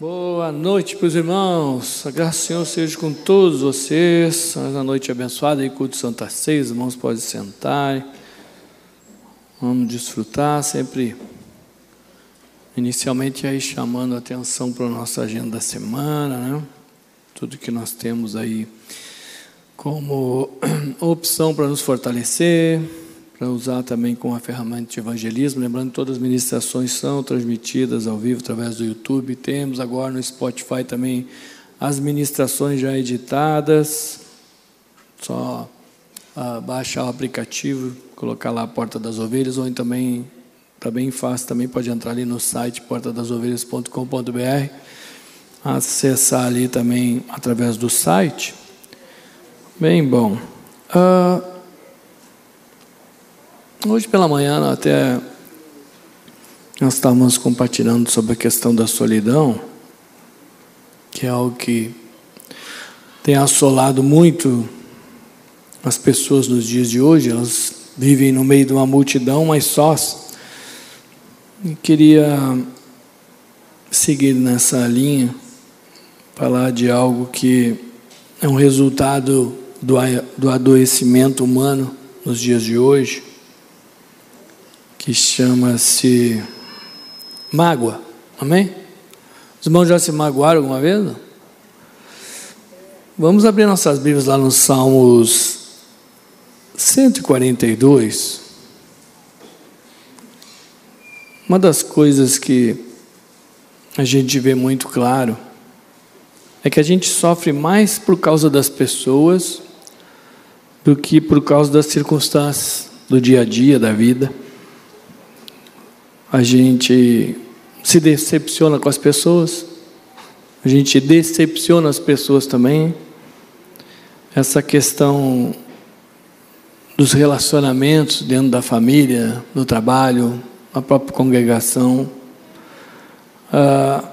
Boa noite para os irmãos. A graça do Senhor seja com todos vocês. Uma noite abençoada e culto Santa Ceia. Os irmãos podem sentar. Vamos desfrutar sempre. Inicialmente aí chamando a atenção para a nossa agenda da semana, né? Tudo que nós temos aí como opção para nos fortalecer, para usar também como a ferramenta de evangelismo. Lembrando que todas as ministrações são transmitidas ao vivo através do YouTube. Temos agora no Spotify também as ministrações já editadas. Só uh, baixar o aplicativo, colocar lá a Porta das Ovelhas, ou também está bem fácil, também pode entrar ali no site portadasovelhas.com.br, acessar ali também através do site. Bem bom. Uh, Hoje pela manhã até nós estávamos compartilhando sobre a questão da solidão, que é algo que tem assolado muito as pessoas nos dias de hoje. Elas vivem no meio de uma multidão, mas sós. E queria seguir nessa linha, falar de algo que é um resultado do, do adoecimento humano nos dias de hoje que chama-se mágoa. Amém? Os irmãos já se magoaram alguma vez? Vamos abrir nossas Bíblias lá nos Salmos 142. Uma das coisas que a gente vê muito claro é que a gente sofre mais por causa das pessoas do que por causa das circunstâncias do dia a dia, da vida a gente se decepciona com as pessoas, a gente decepciona as pessoas também. Essa questão dos relacionamentos dentro da família, no trabalho, na própria congregação, ah,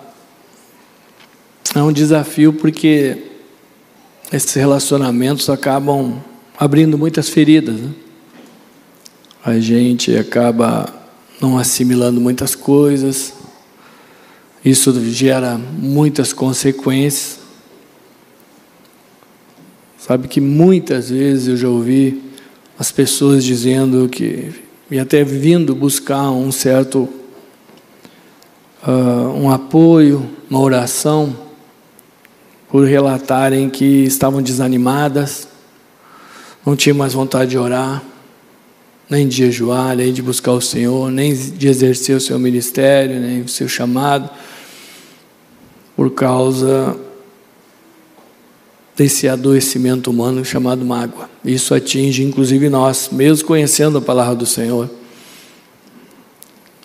é um desafio porque esses relacionamentos acabam abrindo muitas feridas. Né? A gente acaba não assimilando muitas coisas. Isso gera muitas consequências. Sabe que muitas vezes eu já ouvi as pessoas dizendo que, e até vindo buscar um certo uh, um apoio, uma oração, por relatarem que estavam desanimadas, não tinham mais vontade de orar nem de jejuar, nem de buscar o Senhor, nem de exercer o seu ministério, nem o seu chamado, por causa desse adoecimento humano chamado mágoa. Isso atinge inclusive nós, mesmo conhecendo a palavra do Senhor.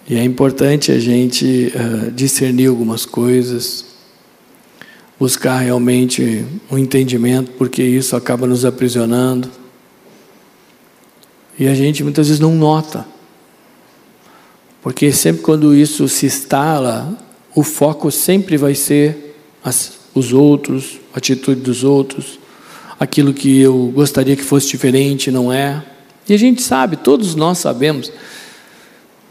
E é importante a gente uh, discernir algumas coisas, buscar realmente um entendimento, porque isso acaba nos aprisionando e a gente muitas vezes não nota. Porque sempre quando isso se instala, o foco sempre vai ser as, os outros, a atitude dos outros, aquilo que eu gostaria que fosse diferente, não é. E a gente sabe, todos nós sabemos,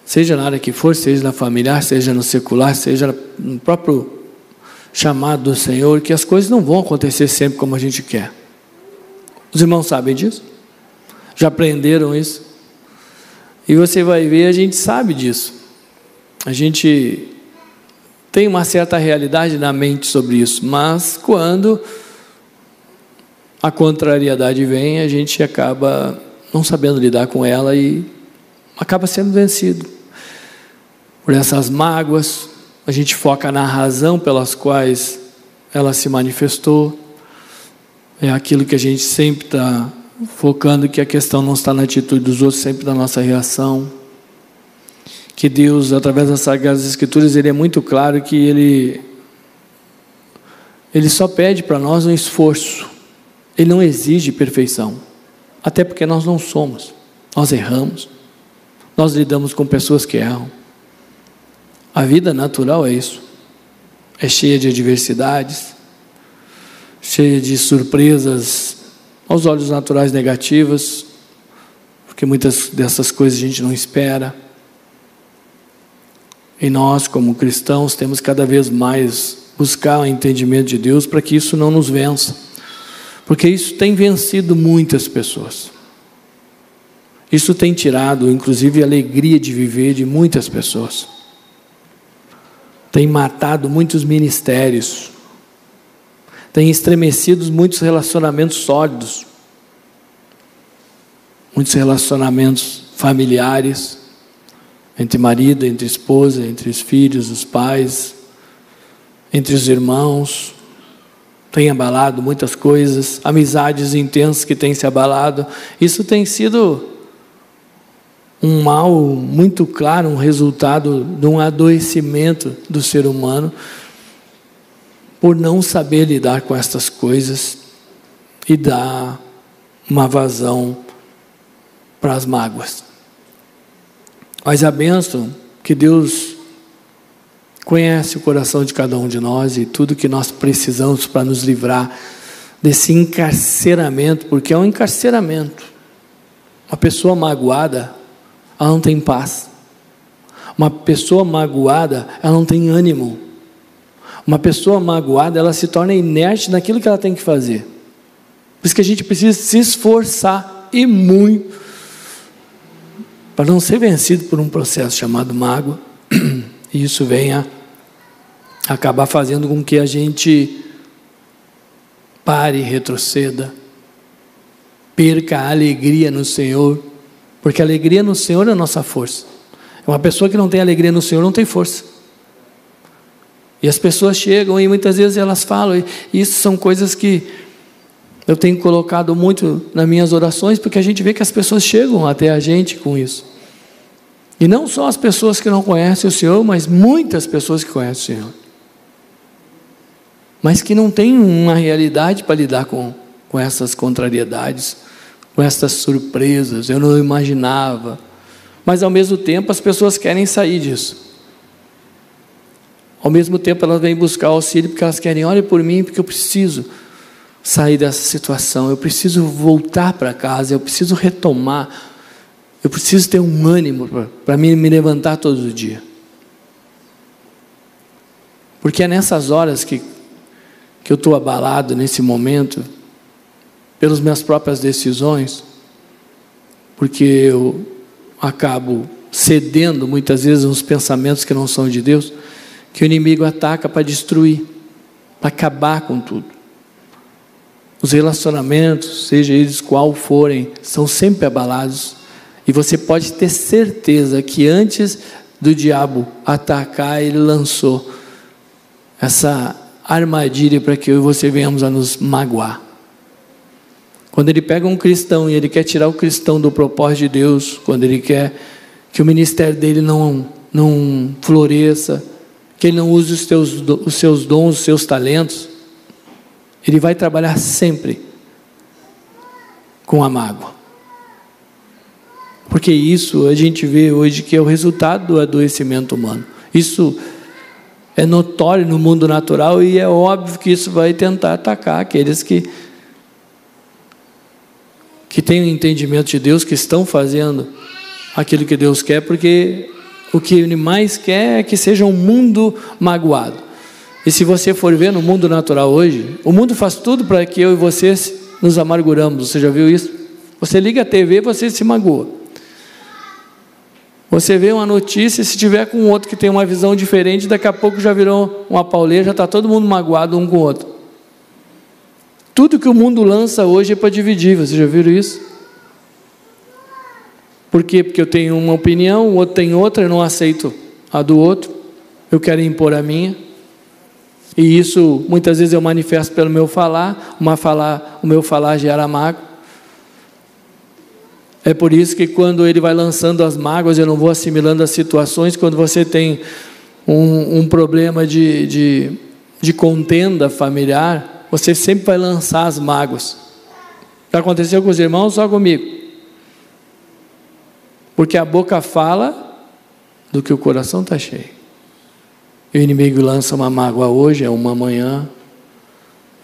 seja na área que for, seja na familiar, seja no secular, seja no próprio chamado do Senhor, que as coisas não vão acontecer sempre como a gente quer. Os irmãos sabem disso? Já aprenderam isso? E você vai ver, a gente sabe disso. A gente tem uma certa realidade na mente sobre isso, mas quando a contrariedade vem, a gente acaba não sabendo lidar com ela e acaba sendo vencido. Por essas mágoas, a gente foca na razão pelas quais ela se manifestou, é aquilo que a gente sempre está focando que a questão não está na atitude dos outros, sempre na nossa reação. Que Deus, através das Sagradas Escrituras, Ele é muito claro que Ele, Ele só pede para nós um esforço. Ele não exige perfeição. Até porque nós não somos. Nós erramos. Nós lidamos com pessoas que erram. A vida natural é isso. É cheia de adversidades, cheia de surpresas aos olhos naturais negativas, porque muitas dessas coisas a gente não espera. E nós, como cristãos, temos cada vez mais buscar o entendimento de Deus para que isso não nos vença. Porque isso tem vencido muitas pessoas. Isso tem tirado, inclusive, a alegria de viver de muitas pessoas. Tem matado muitos ministérios. Tem estremecido muitos relacionamentos sólidos. Muitos relacionamentos familiares entre marido, entre esposa, entre os filhos, os pais, entre os irmãos. Tem abalado muitas coisas, amizades intensas que têm se abalado. Isso tem sido um mal muito claro, um resultado de um adoecimento do ser humano por não saber lidar com estas coisas e dar uma vazão para as mágoas. Mas a bênção que Deus conhece o coração de cada um de nós e tudo que nós precisamos para nos livrar desse encarceramento, porque é um encarceramento. Uma pessoa magoada, ela não tem paz. Uma pessoa magoada, ela não tem ânimo. Uma pessoa magoada, ela se torna inerte naquilo que ela tem que fazer. Por isso que a gente precisa se esforçar e muito para não ser vencido por um processo chamado mágoa, e isso venha acabar fazendo com que a gente pare, retroceda, perca a alegria no Senhor, porque a alegria no Senhor é a nossa força. Uma pessoa que não tem alegria no Senhor não tem força. E as pessoas chegam e muitas vezes elas falam, e isso são coisas que eu tenho colocado muito nas minhas orações, porque a gente vê que as pessoas chegam até a gente com isso. E não só as pessoas que não conhecem o Senhor, mas muitas pessoas que conhecem o Senhor. Mas que não têm uma realidade para lidar com, com essas contrariedades, com essas surpresas. Eu não imaginava. Mas ao mesmo tempo as pessoas querem sair disso. Ao mesmo tempo elas vêm buscar auxílio porque elas querem, olha por mim, porque eu preciso sair dessa situação, eu preciso voltar para casa, eu preciso retomar eu preciso ter um ânimo para me, levantar todo dia. Porque é nessas horas que, que eu estou abalado, nesse momento, pelas minhas próprias decisões, porque eu acabo cedendo muitas vezes uns pensamentos que não são de Deus, que o inimigo ataca para destruir, para acabar com tudo. Os relacionamentos, seja eles qual forem, são sempre abalados e você pode ter certeza que antes do diabo atacar, ele lançou essa armadilha para que eu e você venhamos a nos magoar. Quando ele pega um cristão e ele quer tirar o cristão do propósito de Deus, quando ele quer que o ministério dele não, não floresça, que ele não use os, teus, os seus dons, os seus talentos, ele vai trabalhar sempre com a mágoa. Porque isso a gente vê hoje que é o resultado do adoecimento humano. Isso é notório no mundo natural e é óbvio que isso vai tentar atacar aqueles que que têm o entendimento de Deus, que estão fazendo aquilo que Deus quer, porque o que ele mais quer é que seja um mundo magoado. E se você for ver no mundo natural hoje, o mundo faz tudo para que eu e você nos amarguramos. Você já viu isso? Você liga a TV, você se magoa. Você vê uma notícia, se tiver com outro que tem uma visão diferente, daqui a pouco já virou uma pauleira, já está todo mundo magoado um com o outro. Tudo que o mundo lança hoje é para dividir, vocês já viram isso? Por quê? Porque eu tenho uma opinião, o outro tem outra, eu não aceito a do outro, eu quero impor a minha. E isso muitas vezes eu manifesto pelo meu falar, uma falar o meu falar gera mágoa. É por isso que quando ele vai lançando as mágoas, eu não vou assimilando as situações. Quando você tem um, um problema de, de, de contenda familiar, você sempre vai lançar as mágoas. Já aconteceu com os irmãos, só comigo. Porque a boca fala do que o coração está cheio. E o inimigo lança uma mágoa hoje, é uma manhã,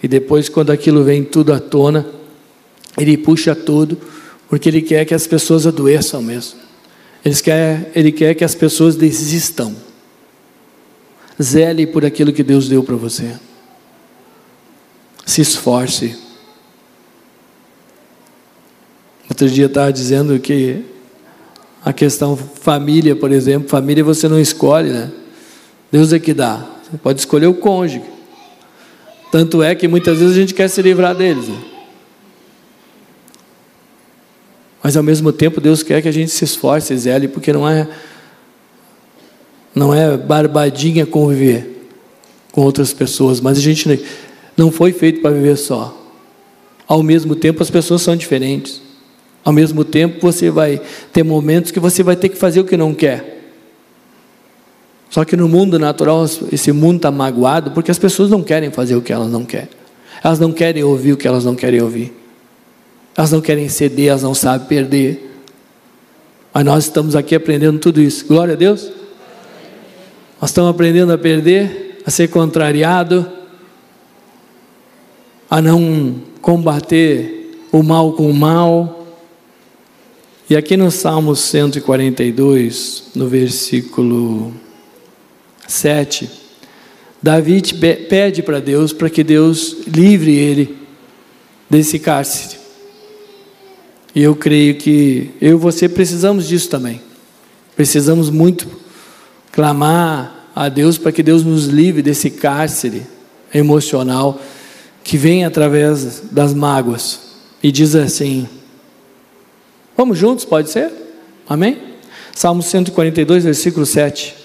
e depois, quando aquilo vem tudo à tona, ele puxa tudo porque Ele quer que as pessoas adoeçam mesmo. Ele quer, ele quer que as pessoas desistam. Zele por aquilo que Deus deu para você. Se esforce. Outro dia estava dizendo que a questão família, por exemplo, família você não escolhe, né? Deus é que dá. Você pode escolher o cônjuge. Tanto é que muitas vezes a gente quer se livrar deles. Né? Mas ao mesmo tempo Deus quer que a gente se esforce, zele, porque não é não é barbadinha conviver com outras pessoas, mas a gente não foi feito para viver só. Ao mesmo tempo as pessoas são diferentes. Ao mesmo tempo você vai ter momentos que você vai ter que fazer o que não quer. Só que no mundo natural, esse mundo está magoado porque as pessoas não querem fazer o que elas não querem. Elas não querem ouvir o que elas não querem ouvir. Elas não querem ceder, elas não sabem perder. Mas nós estamos aqui aprendendo tudo isso. Glória a Deus. Nós estamos aprendendo a perder, a ser contrariado, a não combater o mal com o mal. E aqui no Salmo 142, no versículo 7, Davi pede para Deus para que Deus livre ele desse cárcere. E eu creio que eu e você precisamos disso também. Precisamos muito clamar a Deus para que Deus nos livre desse cárcere emocional que vem através das mágoas. E diz assim: Vamos juntos, pode ser? Amém? Salmo 142, versículo 7.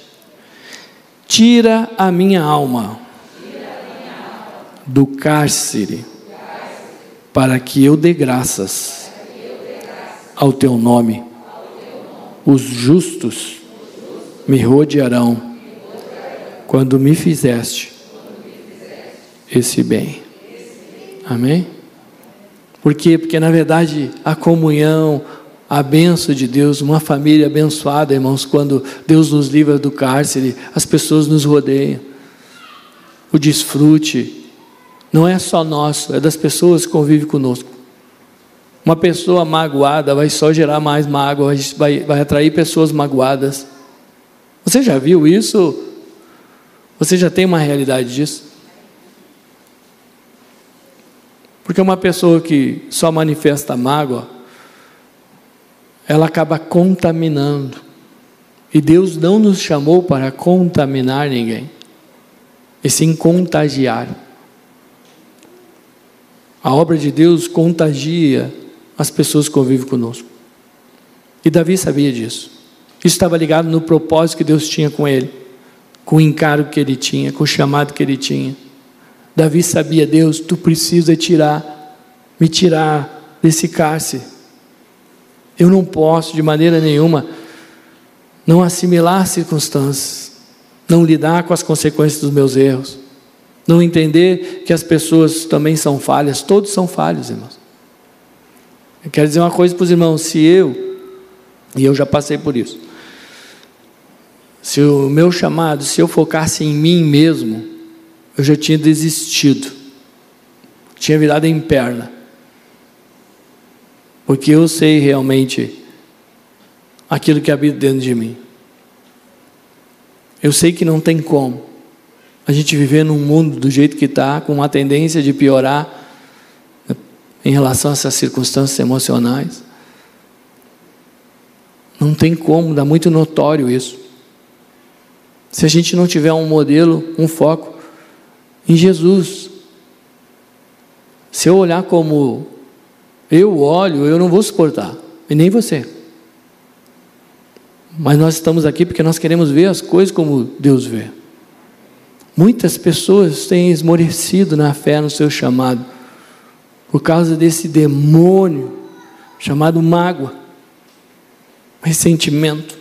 Tira a minha alma do cárcere, para que eu dê graças ao teu nome. Os justos me rodearão quando me fizeste esse bem. Amém? Por quê? Porque na verdade a comunhão, a benção de Deus, uma família abençoada, irmãos, quando Deus nos livra do cárcere, as pessoas nos rodeiam. O desfrute não é só nosso, é das pessoas que convivem conosco. Uma pessoa magoada vai só gerar mais mágoa, vai, vai atrair pessoas magoadas. Você já viu isso? Você já tem uma realidade disso? Porque uma pessoa que só manifesta mágoa, ela acaba contaminando. E Deus não nos chamou para contaminar ninguém, e sim contagiar. A obra de Deus contagia as pessoas que convivem conosco. E Davi sabia disso. Isso estava ligado no propósito que Deus tinha com ele, com o encargo que ele tinha, com o chamado que ele tinha. Davi sabia, Deus, tu precisa tirar, me tirar desse cárcere. Eu não posso de maneira nenhuma não assimilar circunstâncias, não lidar com as consequências dos meus erros, não entender que as pessoas também são falhas, todos são falhos, irmãos. Eu quero dizer uma coisa para os irmãos: se eu, e eu já passei por isso, se o meu chamado, se eu focasse em mim mesmo, eu já tinha desistido, tinha virado em perna, porque eu sei realmente aquilo que habita dentro de mim. Eu sei que não tem como a gente viver num mundo do jeito que está, com uma tendência de piorar em relação a essas circunstâncias emocionais. Não tem como, dá muito notório isso. Se a gente não tiver um modelo, um foco em Jesus. Se eu olhar como eu olho, eu não vou suportar, e nem você. Mas nós estamos aqui porque nós queremos ver as coisas como Deus vê. Muitas pessoas têm esmorecido na fé no seu chamado por causa desse demônio chamado mágoa, ressentimento.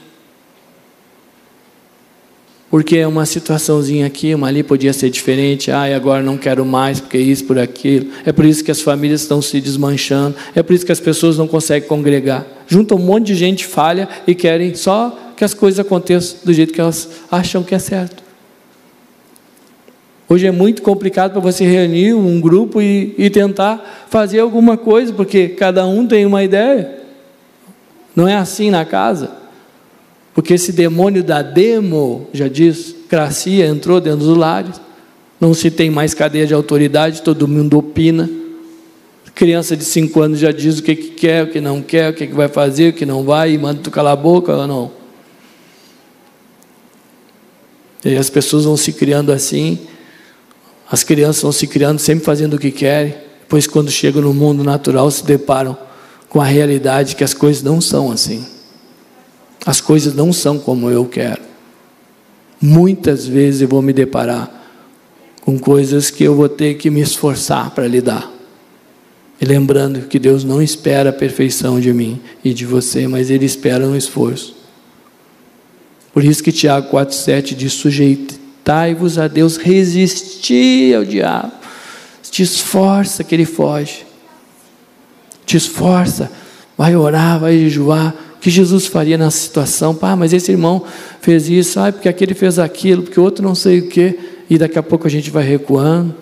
Porque é uma situaçãozinha aqui, uma ali podia ser diferente. Ai, agora não quero mais, porque isso, por aquilo. É por isso que as famílias estão se desmanchando. É por isso que as pessoas não conseguem congregar. Junta um monte de gente falha e querem só que as coisas aconteçam do jeito que elas acham que é certo. Hoje é muito complicado para você reunir um grupo e, e tentar fazer alguma coisa, porque cada um tem uma ideia. Não é assim na casa. Porque esse demônio da demo, já diz, democracia entrou dentro dos lares, não se tem mais cadeia de autoridade, todo mundo opina. Criança de 5 anos já diz o que, que quer, o que não quer, o que, que vai fazer, o que não vai, e manda tu calar a boca ou não. E as pessoas vão se criando assim, as crianças vão se criando sempre fazendo o que querem, pois quando chegam no mundo natural se deparam com a realidade que as coisas não são assim. As coisas não são como eu quero. Muitas vezes eu vou me deparar com coisas que eu vou ter que me esforçar para lidar. E lembrando que Deus não espera a perfeição de mim e de você, mas Ele espera um esforço. Por isso que Tiago 4,7 diz: sujeitai-vos a Deus, resisti ao diabo, te esforça que ele foge, te esforça, vai orar, vai jejuar. Que Jesus faria nessa situação? Pá, mas esse irmão fez isso, ah, porque aquele fez aquilo, porque o outro não sei o quê, e daqui a pouco a gente vai recuando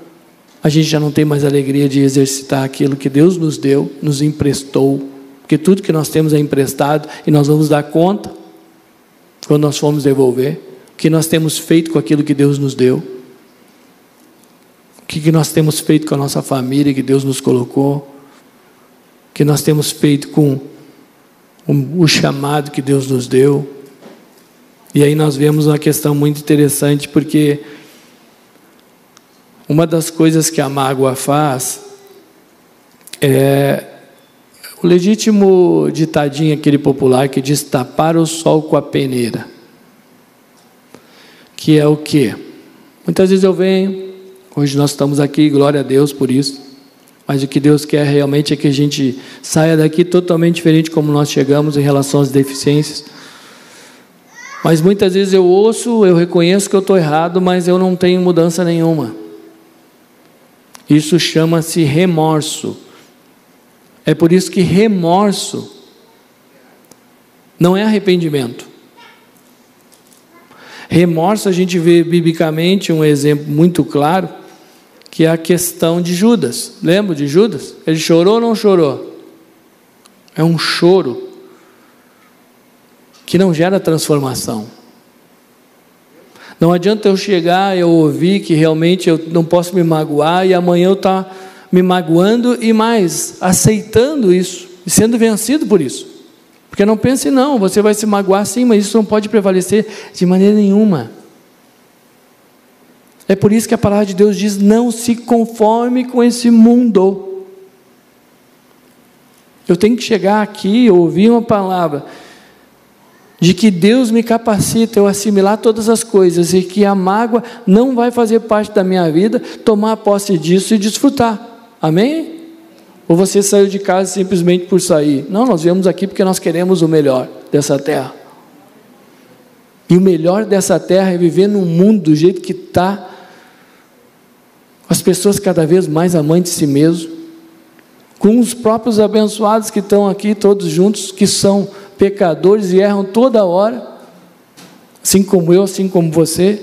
a gente já não tem mais alegria de exercitar aquilo que Deus nos deu, nos emprestou, porque tudo que nós temos é emprestado e nós vamos dar conta quando nós formos devolver. O que nós temos feito com aquilo que Deus nos deu? O que nós temos feito com a nossa família que Deus nos colocou? O que nós temos feito com o chamado que Deus nos deu? E aí nós vemos uma questão muito interessante, porque uma das coisas que a mágoa faz é o legítimo ditadinho aquele popular que diz tapar o sol com a peneira. Que é o que? Muitas vezes eu venho, hoje nós estamos aqui, glória a Deus por isso. Mas o que Deus quer realmente é que a gente saia daqui totalmente diferente como nós chegamos em relação às deficiências. Mas muitas vezes eu ouço, eu reconheço que eu estou errado, mas eu não tenho mudança nenhuma. Isso chama-se remorso. É por isso que remorso não é arrependimento. Remorso a gente vê biblicamente um exemplo muito claro, que é a questão de Judas. Lembra de Judas? Ele chorou ou não chorou? É um choro que não gera transformação. Não adianta eu chegar, eu ouvir que realmente eu não posso me magoar e amanhã eu estar tá me magoando e mais, aceitando isso e sendo vencido por isso. Porque não pense, não, você vai se magoar sim, mas isso não pode prevalecer de maneira nenhuma. É por isso que a palavra de Deus diz: não se conforme com esse mundo. Eu tenho que chegar aqui ouvir uma palavra de que Deus me capacita eu assimilar todas as coisas e que a mágoa não vai fazer parte da minha vida, tomar posse disso e desfrutar. Amém? Ou você saiu de casa simplesmente por sair? Não, nós viemos aqui porque nós queremos o melhor dessa terra. E o melhor dessa terra é viver num mundo do jeito que está, as pessoas cada vez mais amantes de si mesmo, com os próprios abençoados que estão aqui todos juntos, que são pecadores e erram toda hora, assim como eu, assim como você.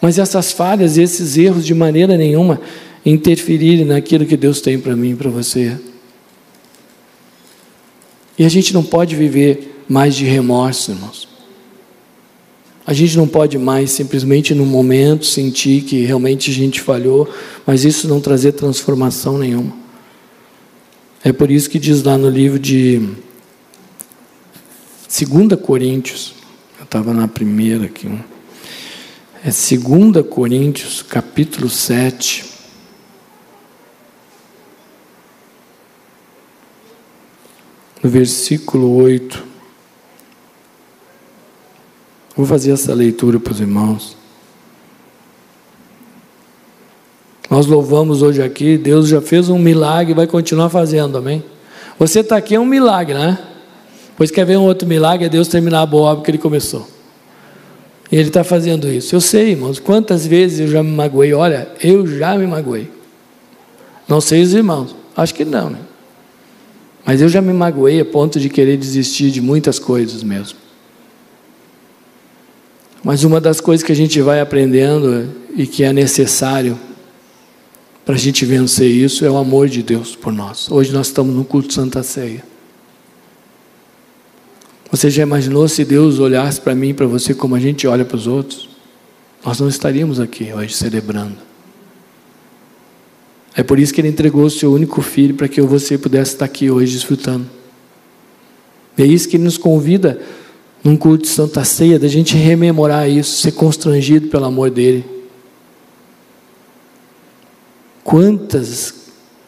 Mas essas falhas e esses erros, de maneira nenhuma, interferirem naquilo que Deus tem para mim e para você. E a gente não pode viver mais de remorso, irmãos. A gente não pode mais simplesmente no momento sentir que realmente a gente falhou, mas isso não trazer transformação nenhuma. É por isso que diz lá no livro de 2 Coríntios, eu estava na primeira aqui, é 2 Coríntios, capítulo 7. No versículo 8. Vou fazer essa leitura para os irmãos. Nós louvamos hoje aqui, Deus já fez um milagre e vai continuar fazendo, amém? Você está aqui é um milagre, né? Pois quer ver um outro milagre, é Deus terminar a boa obra que Ele começou. E Ele está fazendo isso. Eu sei, irmãos, quantas vezes eu já me magoei. Olha, eu já me magoei. Não sei os irmãos, acho que não, né? Mas eu já me magoei a ponto de querer desistir de muitas coisas mesmo. Mas uma das coisas que a gente vai aprendendo e que é necessário para a gente vencer isso é o amor de Deus por nós. Hoje nós estamos no culto Santa Ceia. Você já imaginou se Deus olhasse para mim e para você como a gente olha para os outros? Nós não estaríamos aqui hoje celebrando. É por isso que Ele entregou o seu único filho para que eu você pudesse estar aqui hoje desfrutando. É isso que Ele nos convida num culto de Santa Ceia, da gente rememorar isso, ser constrangido pelo amor dele. Quantas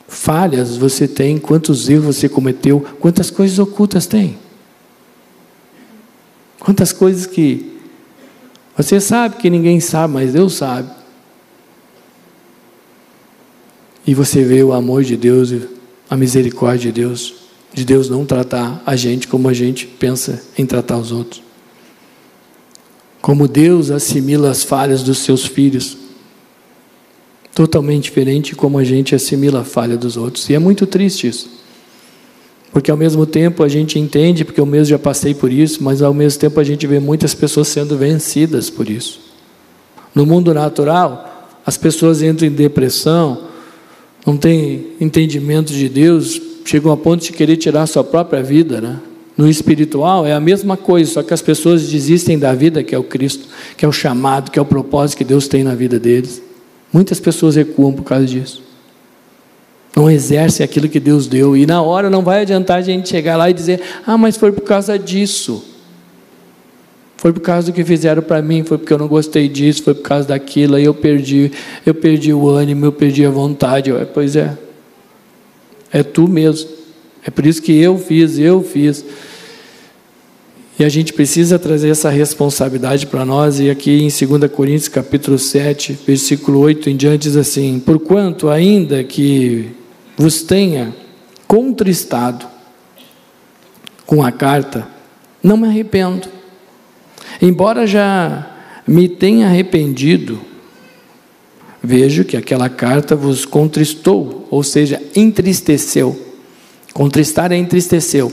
falhas você tem, quantos erros você cometeu, quantas coisas ocultas tem. Quantas coisas que você sabe que ninguém sabe, mas Deus sabe. E você vê o amor de Deus, a misericórdia de Deus de Deus não tratar a gente como a gente pensa em tratar os outros. Como Deus assimila as falhas dos seus filhos, totalmente diferente como a gente assimila a falha dos outros. E é muito triste isso. Porque ao mesmo tempo a gente entende, porque eu mesmo já passei por isso, mas ao mesmo tempo a gente vê muitas pessoas sendo vencidas por isso. No mundo natural, as pessoas entram em depressão, não têm entendimento de Deus, chegam a ponto de querer tirar sua própria vida, né? No espiritual é a mesma coisa, só que as pessoas desistem da vida que é o Cristo, que é o chamado, que é o propósito que Deus tem na vida deles. Muitas pessoas recuam por causa disso. Não exercem aquilo que Deus deu. E na hora não vai adiantar a gente chegar lá e dizer: Ah, mas foi por causa disso. Foi por causa do que fizeram para mim, foi porque eu não gostei disso, foi por causa daquilo, aí eu perdi, eu perdi o ânimo, eu perdi a vontade. Pois é, é tu mesmo. É por isso que eu fiz, eu fiz. E a gente precisa trazer essa responsabilidade para nós, e aqui em 2 Coríntios capítulo 7, versículo 8 em diante, diz assim: Porquanto, ainda que vos tenha contristado com a carta, não me arrependo. Embora já me tenha arrependido, vejo que aquela carta vos contristou, ou seja, entristeceu. Contristar é entristeceu.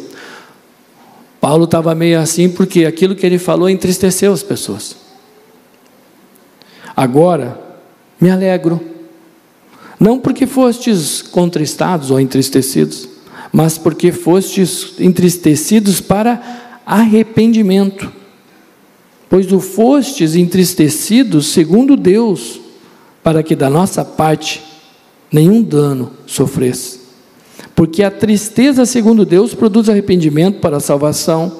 Paulo estava meio assim porque aquilo que ele falou entristeceu as pessoas. Agora, me alegro. Não porque fostes contristados ou entristecidos, mas porque fostes entristecidos para arrependimento. Pois o fostes entristecidos segundo Deus, para que da nossa parte nenhum dano sofresse. Porque a tristeza, segundo Deus, produz arrependimento para a salvação,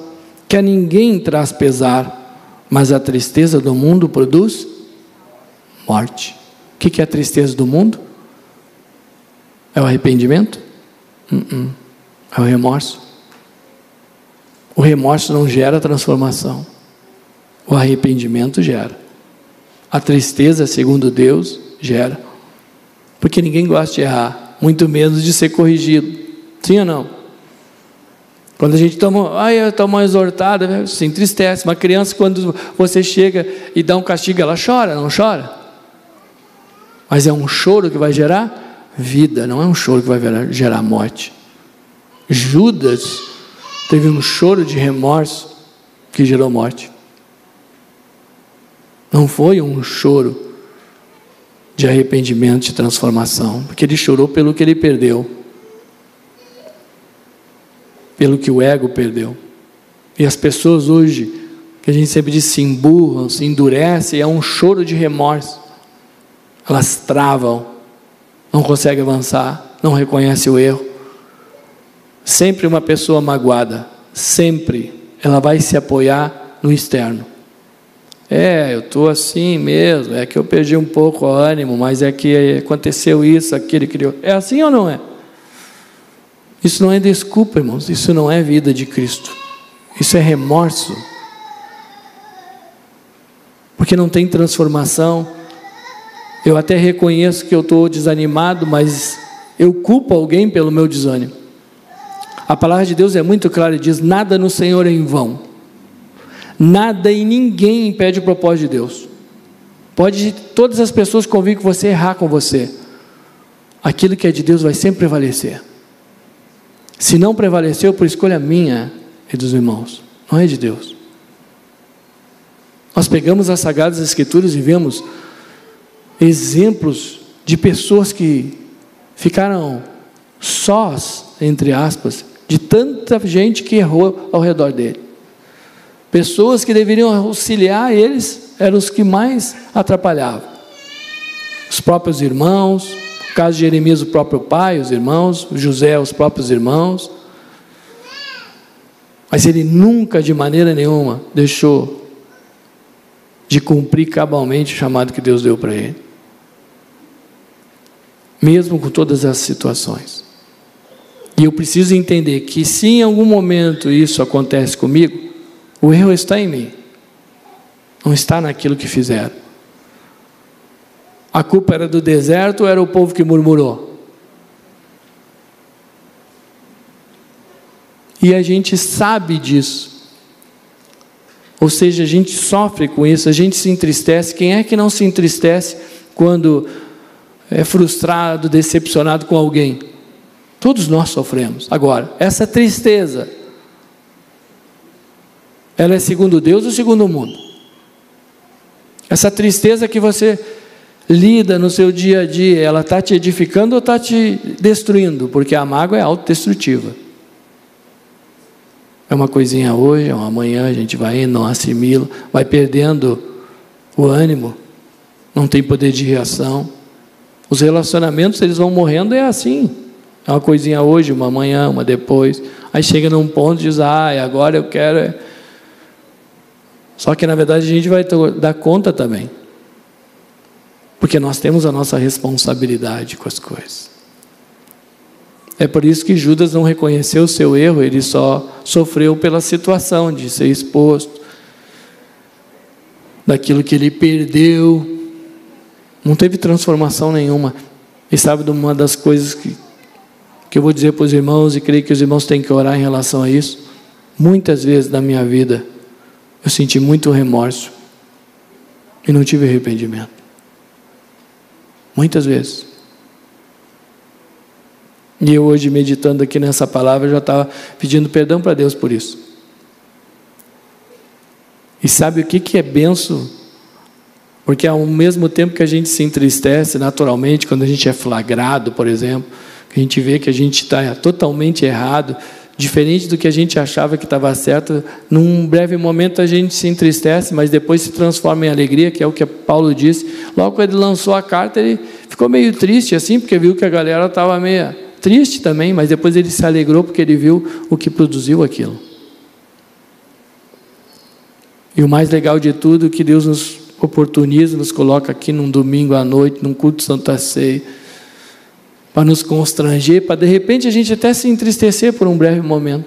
que a ninguém traz pesar, mas a tristeza do mundo produz morte. O que é a tristeza do mundo? É o arrependimento? Uh -uh. É o remorso. O remorso não gera transformação, o arrependimento gera. A tristeza, segundo Deus, gera. Porque ninguém gosta de errar, muito menos de ser corrigido. Sim ou não? Quando a gente toma, ai, eu tomo uma exortada, se entristece. Uma criança, quando você chega e dá um castigo, ela chora, não chora? Mas é um choro que vai gerar vida, não é um choro que vai gerar morte. Judas teve um choro de remorso que gerou morte. Não foi um choro de arrependimento, de transformação, porque ele chorou pelo que ele perdeu, pelo que o ego perdeu. E as pessoas hoje, que a gente sempre diz, se emburram, se endurecem, é um choro de remorso. Elas travam, não conseguem avançar, não reconhecem o erro. Sempre uma pessoa magoada, sempre ela vai se apoiar no externo. É, eu estou assim mesmo, é que eu perdi um pouco o ânimo, mas é que aconteceu isso, aquele criou. É assim ou não é? Isso não é desculpa, irmãos, isso não é vida de Cristo. Isso é remorso. Porque não tem transformação. Eu até reconheço que eu estou desanimado, mas eu culpo alguém pelo meu desânimo. A palavra de Deus é muito clara e diz: nada no Senhor é em vão. Nada e ninguém impede o propósito de Deus. Pode todas as pessoas que você errar com você. Aquilo que é de Deus vai sempre prevalecer. Se não prevaleceu por escolha minha e dos irmãos, não é de Deus. Nós pegamos as Sagradas Escrituras e vemos exemplos de pessoas que ficaram sós, entre aspas, de tanta gente que errou ao redor dele. Pessoas que deveriam auxiliar eles eram os que mais atrapalhavam. Os próprios irmãos, no caso de Jeremias, o próprio pai, os irmãos, José, os próprios irmãos. Mas ele nunca, de maneira nenhuma, deixou de cumprir cabalmente o chamado que Deus deu para ele. Mesmo com todas as situações. E eu preciso entender que se em algum momento isso acontece comigo, o erro está em mim, não está naquilo que fizeram. A culpa era do deserto ou era o povo que murmurou? E a gente sabe disso. Ou seja, a gente sofre com isso, a gente se entristece. Quem é que não se entristece quando é frustrado, decepcionado com alguém? Todos nós sofremos. Agora, essa tristeza ela é segundo Deus ou segundo o mundo? Essa tristeza que você lida no seu dia a dia, ela está te edificando ou está te destruindo? Porque a mágoa é autodestrutiva. É uma coisinha hoje, é uma amanhã, a gente vai indo, não assimila, vai perdendo o ânimo, não tem poder de reação. Os relacionamentos, eles vão morrendo, é assim. É uma coisinha hoje, uma amanhã, uma depois. Aí chega num ponto e diz, ah, agora eu quero só que na verdade a gente vai dar conta também. Porque nós temos a nossa responsabilidade com as coisas. É por isso que Judas não reconheceu o seu erro, ele só sofreu pela situação de ser exposto, daquilo que ele perdeu. Não teve transformação nenhuma. E sabe de uma das coisas que, que eu vou dizer para os irmãos, e creio que os irmãos têm que orar em relação a isso? Muitas vezes na minha vida, eu senti muito remorso e não tive arrependimento. Muitas vezes. E eu hoje, meditando aqui nessa palavra, já estava pedindo perdão para Deus por isso. E sabe o que, que é benção? Porque ao mesmo tempo que a gente se entristece naturalmente, quando a gente é flagrado, por exemplo, que a gente vê que a gente está totalmente errado, diferente do que a gente achava que estava certo. Num breve momento a gente se entristece, mas depois se transforma em alegria, que é o que Paulo disse. Logo quando ele lançou a carta, ele ficou meio triste assim, porque viu que a galera estava meio triste também, mas depois ele se alegrou porque ele viu o que produziu aquilo. E o mais legal de tudo é que Deus nos oportuniza, nos coloca aqui num domingo à noite, num culto Santa Ceia para nos constranger, para de repente a gente até se entristecer por um breve momento.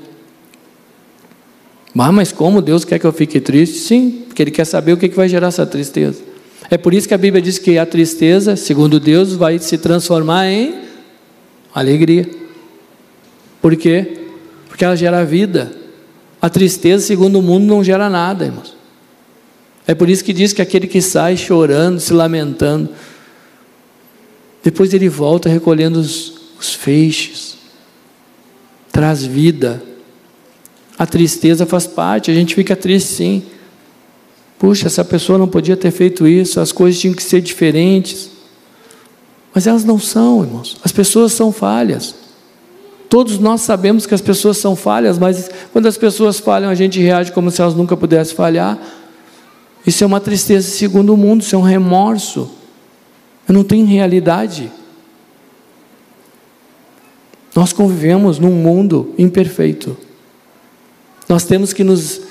Ah, mas como Deus quer que eu fique triste? Sim, porque Ele quer saber o que vai gerar essa tristeza. É por isso que a Bíblia diz que a tristeza, segundo Deus, vai se transformar em alegria. Por quê? Porque ela gera vida. A tristeza, segundo o mundo, não gera nada, irmãos. É por isso que diz que aquele que sai chorando, se lamentando, depois ele volta recolhendo os, os feixes, traz vida. A tristeza faz parte, a gente fica triste sim. Puxa, essa pessoa não podia ter feito isso, as coisas tinham que ser diferentes. Mas elas não são, irmãos. As pessoas são falhas. Todos nós sabemos que as pessoas são falhas, mas quando as pessoas falham, a gente reage como se elas nunca pudessem falhar. Isso é uma tristeza segundo o mundo, isso é um remorso. Não tenho realidade. Nós convivemos num mundo imperfeito. Nós temos que nos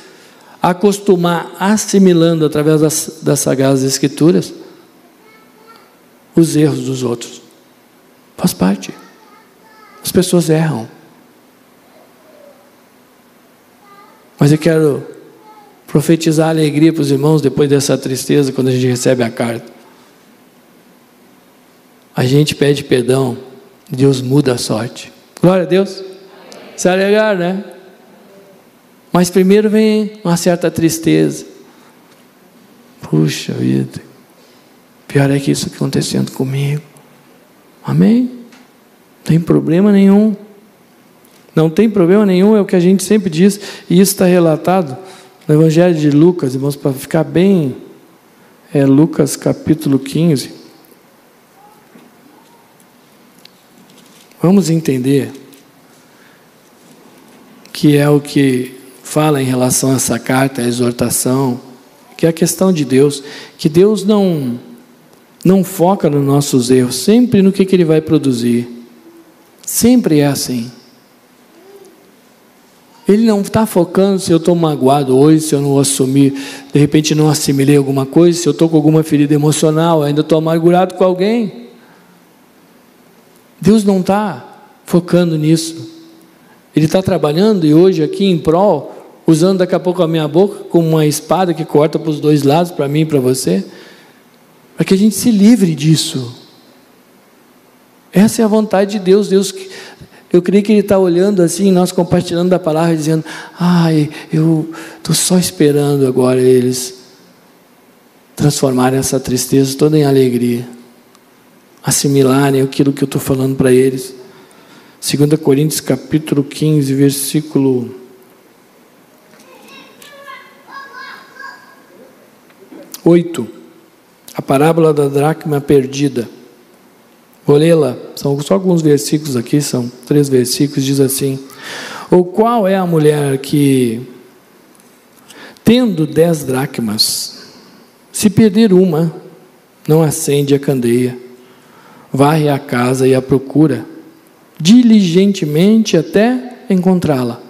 acostumar, assimilando através das, das Sagradas Escrituras, os erros dos outros. Faz parte. As pessoas erram. Mas eu quero profetizar alegria para os irmãos depois dessa tristeza, quando a gente recebe a carta a gente pede perdão, Deus muda a sorte. Glória a Deus. Isso é legal, né? Mas primeiro vem uma certa tristeza. Puxa vida, pior é que isso acontecendo comigo. Amém? Não tem problema nenhum. Não tem problema nenhum, é o que a gente sempre diz, e isso está relatado no Evangelho de Lucas, irmãos, para ficar bem. É Lucas capítulo 15. Vamos entender que é o que fala em relação a essa carta, a exortação, que é a questão de Deus, que Deus não não foca nos nossos erros, sempre no que, que Ele vai produzir. Sempre é assim. Ele não está focando se eu estou magoado hoje, se eu não assumir, de repente não assimilei alguma coisa, se eu estou com alguma ferida emocional, ainda estou amargurado com alguém. Deus não está focando nisso. Ele está trabalhando e hoje aqui em prol, usando daqui a pouco a minha boca como uma espada que corta para os dois lados, para mim e para você, para que a gente se livre disso. Essa é a vontade de Deus. Deus eu creio que Ele está olhando assim, nós compartilhando da palavra, dizendo: Ai, eu estou só esperando agora eles transformarem essa tristeza toda em alegria, assimilarem aquilo que eu estou falando para eles. 2 Coríntios capítulo 15, versículo. Oito, a parábola da dracma perdida. Vou lê-la, são só alguns versículos aqui, são três versículos, diz assim: Ou qual é a mulher que, tendo dez dracmas, se perder uma, não acende a candeia, varre a casa e a procura, diligentemente até encontrá-la.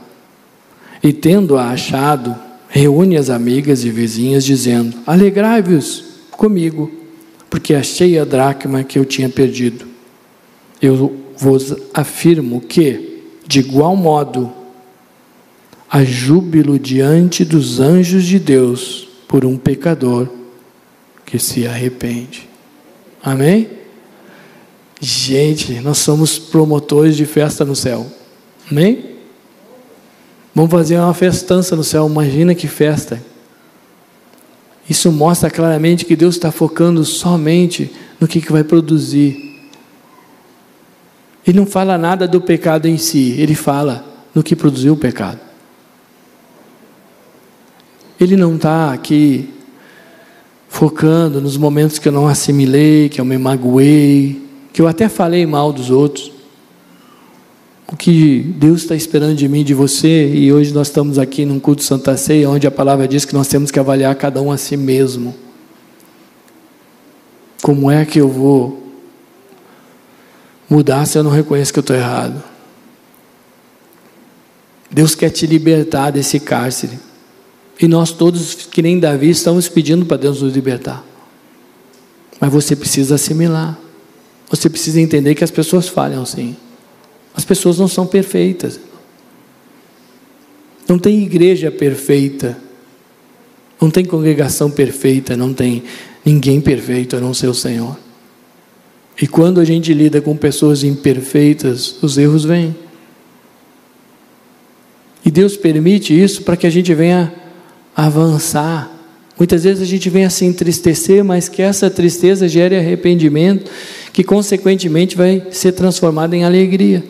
E tendo-a achado, reúne as amigas e vizinhas, dizendo: Alegrai-vos comigo porque achei a dracma que eu tinha perdido. Eu vos afirmo que, de igual modo, há júbilo diante dos anjos de Deus por um pecador que se arrepende. Amém? Gente, nós somos promotores de festa no céu. Amém? Vamos fazer uma festança no céu. Imagina que festa. Isso mostra claramente que Deus está focando somente no que, que vai produzir. Ele não fala nada do pecado em si, ele fala no que produziu o pecado. Ele não está aqui focando nos momentos que eu não assimilei, que eu me magoei, que eu até falei mal dos outros. O que Deus está esperando de mim, de você, e hoje nós estamos aqui num culto Santa Ceia, onde a palavra diz que nós temos que avaliar cada um a si mesmo. Como é que eu vou mudar se eu não reconheço que eu estou errado? Deus quer te libertar desse cárcere. E nós todos, que nem Davi, estamos pedindo para Deus nos libertar. Mas você precisa assimilar. Você precisa entender que as pessoas falham sim. As pessoas não são perfeitas. Não tem igreja perfeita. Não tem congregação perfeita. Não tem ninguém perfeito a não ser o Senhor. E quando a gente lida com pessoas imperfeitas, os erros vêm. E Deus permite isso para que a gente venha avançar. Muitas vezes a gente vem a se entristecer, mas que essa tristeza gere arrependimento, que consequentemente vai ser transformado em alegria.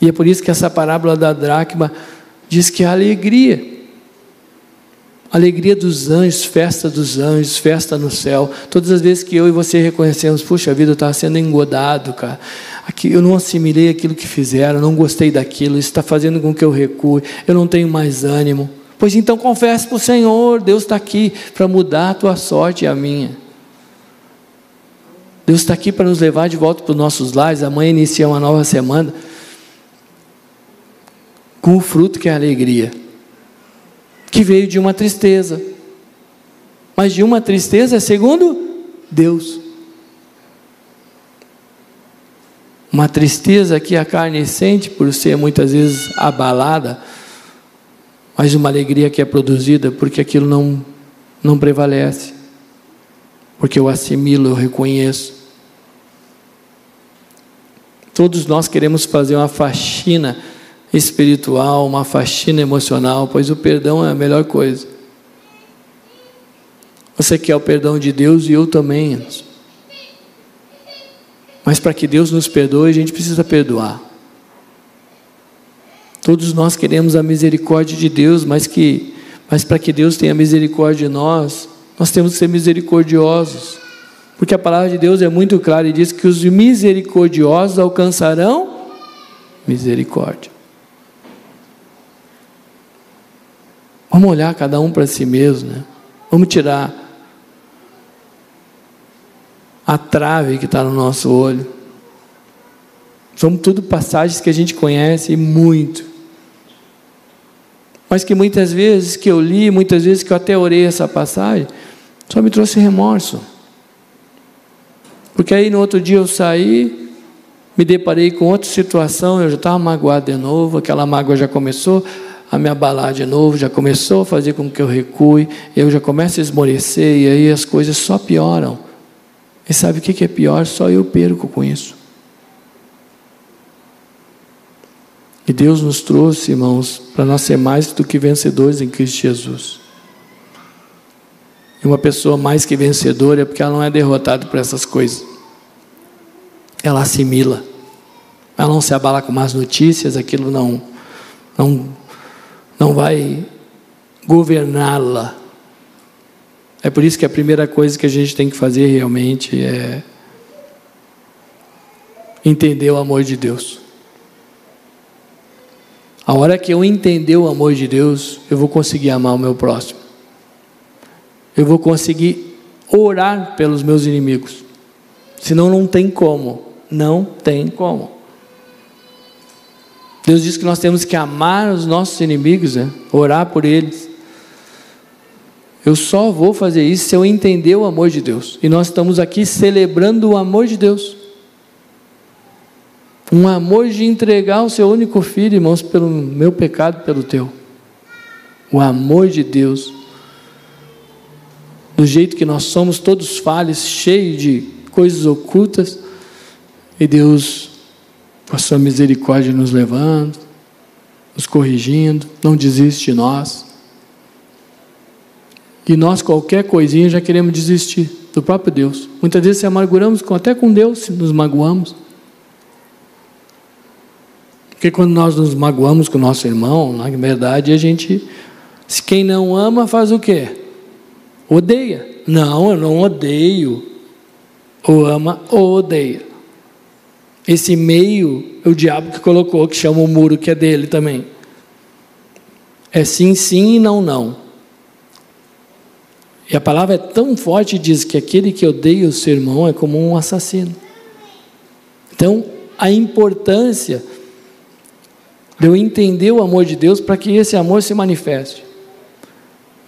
E é por isso que essa parábola da dracma diz que a alegria, alegria dos anjos, festa dos anjos, festa no céu. Todas as vezes que eu e você reconhecemos, puxa, vida está sendo engodado, cara. Aqui, eu não assimilei aquilo que fizeram, não gostei daquilo, isso está fazendo com que eu recue, eu não tenho mais ânimo. Pois então confesse para o Senhor, Deus está aqui para mudar a tua sorte e a minha. Deus está aqui para nos levar de volta para os nossos lares. Amanhã inicia uma nova semana com o fruto que é a alegria, que veio de uma tristeza, mas de uma tristeza segundo Deus. Uma tristeza que a carne sente por ser muitas vezes abalada, mas uma alegria que é produzida porque aquilo não, não prevalece, porque eu assimilo, eu reconheço. Todos nós queremos fazer uma faxina espiritual, uma faxina emocional, pois o perdão é a melhor coisa. Você quer o perdão de Deus e eu também. Mas para que Deus nos perdoe, a gente precisa perdoar. Todos nós queremos a misericórdia de Deus, mas que mas para que Deus tenha misericórdia de nós, nós temos que ser misericordiosos. Porque a palavra de Deus é muito clara e diz que os misericordiosos alcançarão misericórdia. Vamos olhar cada um para si mesmo, né? Vamos tirar a trave que está no nosso olho. São tudo passagens que a gente conhece muito. Mas que muitas vezes que eu li, muitas vezes que eu até orei essa passagem, só me trouxe remorso. Porque aí no outro dia eu saí, me deparei com outra situação, eu já estava magoado de novo, aquela mágoa já começou a me abalar de novo, já começou a fazer com que eu recue, eu já começo a esmorecer e aí as coisas só pioram. E sabe o que é pior? Só eu perco com isso. E Deus nos trouxe, irmãos, para nós ser mais do que vencedores em Cristo Jesus. E uma pessoa mais que vencedora é porque ela não é derrotada por essas coisas. Ela assimila. Ela não se abala com más notícias, aquilo não, não, não vai governá-la. É por isso que a primeira coisa que a gente tem que fazer realmente é entender o amor de Deus. A hora que eu entender o amor de Deus, eu vou conseguir amar o meu próximo. Eu vou conseguir orar pelos meus inimigos. Senão não tem como. Não tem como. Deus diz que nós temos que amar os nossos inimigos, né? orar por eles. Eu só vou fazer isso se eu entender o amor de Deus. E nós estamos aqui celebrando o amor de Deus. Um amor de entregar o seu único filho, irmãos, pelo meu pecado, pelo teu. O amor de Deus. Do jeito que nós somos todos falhos, cheios de coisas ocultas, e Deus, com a sua misericórdia, nos levando, nos corrigindo, não desiste de nós. E nós, qualquer coisinha, já queremos desistir do próprio Deus. Muitas vezes se amarguramos até com Deus, nos magoamos. Porque quando nós nos magoamos com o nosso irmão, na verdade a gente, se quem não ama faz o quê? Odeia. Não, eu não odeio. Ou ama ou odeia. Esse meio é o diabo que colocou, que chama o muro que é dele também. É sim, sim e não, não. E a palavra é tão forte diz que aquele que odeia o seu irmão é como um assassino. Então, a importância de eu entender o amor de Deus para que esse amor se manifeste.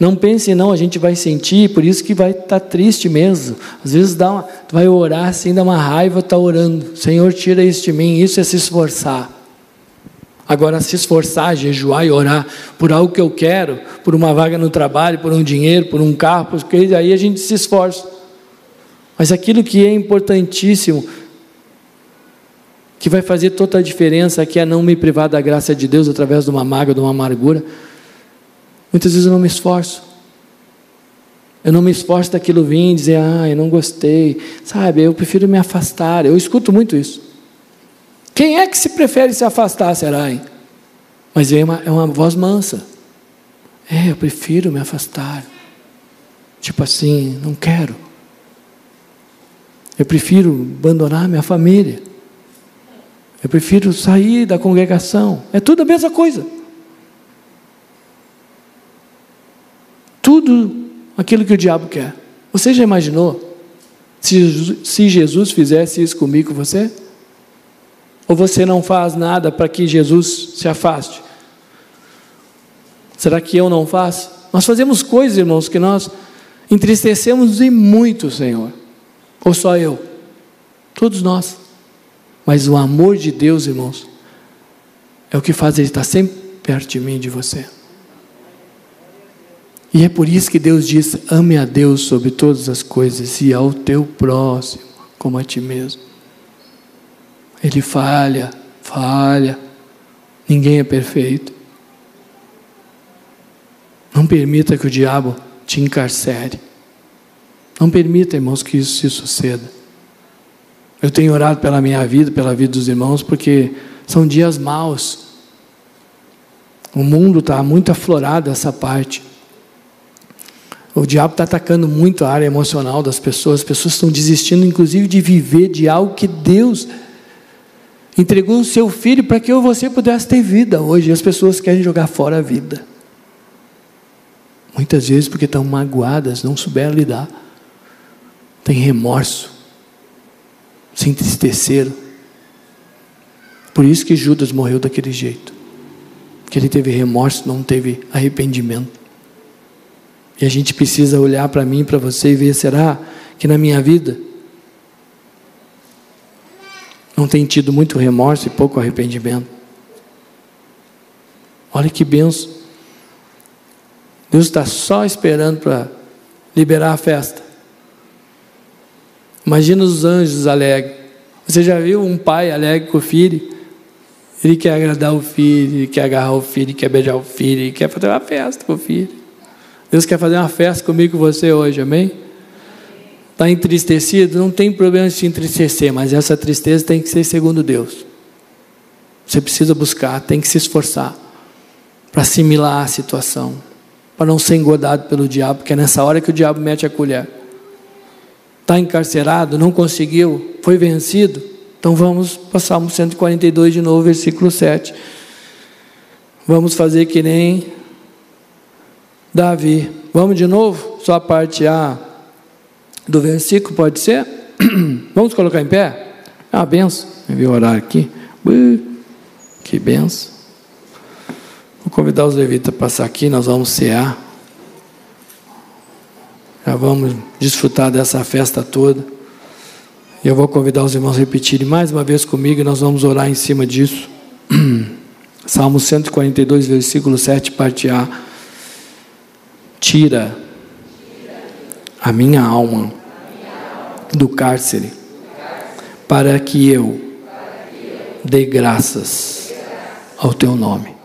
Não pense, não, a gente vai sentir, por isso que vai estar tá triste mesmo. Às vezes dá uma, tu vai orar assim, dá uma raiva, está orando. Senhor, tira isso de mim. Isso é se esforçar. Agora, se esforçar, jejuar e orar por algo que eu quero, por uma vaga no trabalho, por um dinheiro, por um carro, porque aí a gente se esforça. Mas aquilo que é importantíssimo que vai fazer toda a diferença, que é não me privar da graça de Deus através de uma mágoa, de uma amargura. Muitas vezes eu não me esforço. Eu não me esforço daquilo vir e dizer, ah, eu não gostei. Sabe, eu prefiro me afastar. Eu escuto muito isso. Quem é que se prefere se afastar, será? Hein? Mas é uma, é uma voz mansa. É, eu prefiro me afastar. Tipo assim, não quero. Eu prefiro abandonar minha família. Eu prefiro sair da congregação. É tudo a mesma coisa. Tudo aquilo que o diabo quer. Você já imaginou se, se Jesus fizesse isso comigo, com você? Ou você não faz nada para que Jesus se afaste? Será que eu não faço? Nós fazemos coisas, irmãos, que nós entristecemos e muito, Senhor. Ou só eu? Todos nós. Mas o amor de Deus, irmãos, é o que faz Ele estar sempre perto de mim e de você. E é por isso que Deus diz: ame a Deus sobre todas as coisas e ao teu próximo como a ti mesmo. Ele falha, falha, ninguém é perfeito. Não permita que o diabo te encarcere. Não permita, irmãos, que isso se suceda. Eu tenho orado pela minha vida, pela vida dos irmãos, porque são dias maus. O mundo está muito aflorado essa parte. O diabo está atacando muito a área emocional das pessoas. As pessoas estão desistindo, inclusive, de viver de algo que Deus entregou o seu filho para que eu você pudesse ter vida hoje. As pessoas querem jogar fora a vida. Muitas vezes porque estão magoadas, não souberam lidar. Tem remorso. Se entristeceram. Por isso que Judas morreu daquele jeito. Que ele teve remorso, não teve arrependimento. E a gente precisa olhar para mim, para você e ver: será que na minha vida não tem tido muito remorso e pouco arrependimento? Olha que benção. Deus está só esperando para liberar a festa. Imagina os anjos alegres. Você já viu um pai alegre com o filho? Ele quer agradar o filho, ele quer agarrar o filho, ele quer beijar o filho, ele quer fazer uma festa com o filho. Deus quer fazer uma festa comigo e você hoje, amém? Está entristecido? Não tem problema de se entristecer, mas essa tristeza tem que ser segundo Deus. Você precisa buscar, tem que se esforçar para assimilar a situação, para não ser engodado pelo diabo, porque é nessa hora que o diabo mete a colher. Está encarcerado, não conseguiu, foi vencido. Então vamos para Salmo 142 de novo, versículo 7. Vamos fazer que nem Davi. Vamos de novo? Só a parte A do versículo, pode ser? Vamos colocar em pé? Uma benção. Eu vi orar aqui. Que benção. Vou convidar os levitas a passar aqui, nós vamos cear. Já vamos desfrutar dessa festa toda. E eu vou convidar os irmãos a repetirem mais uma vez comigo e nós vamos orar em cima disso. Salmo 142, versículo 7, parte A tira a minha alma do cárcere, para que eu dê graças ao teu nome.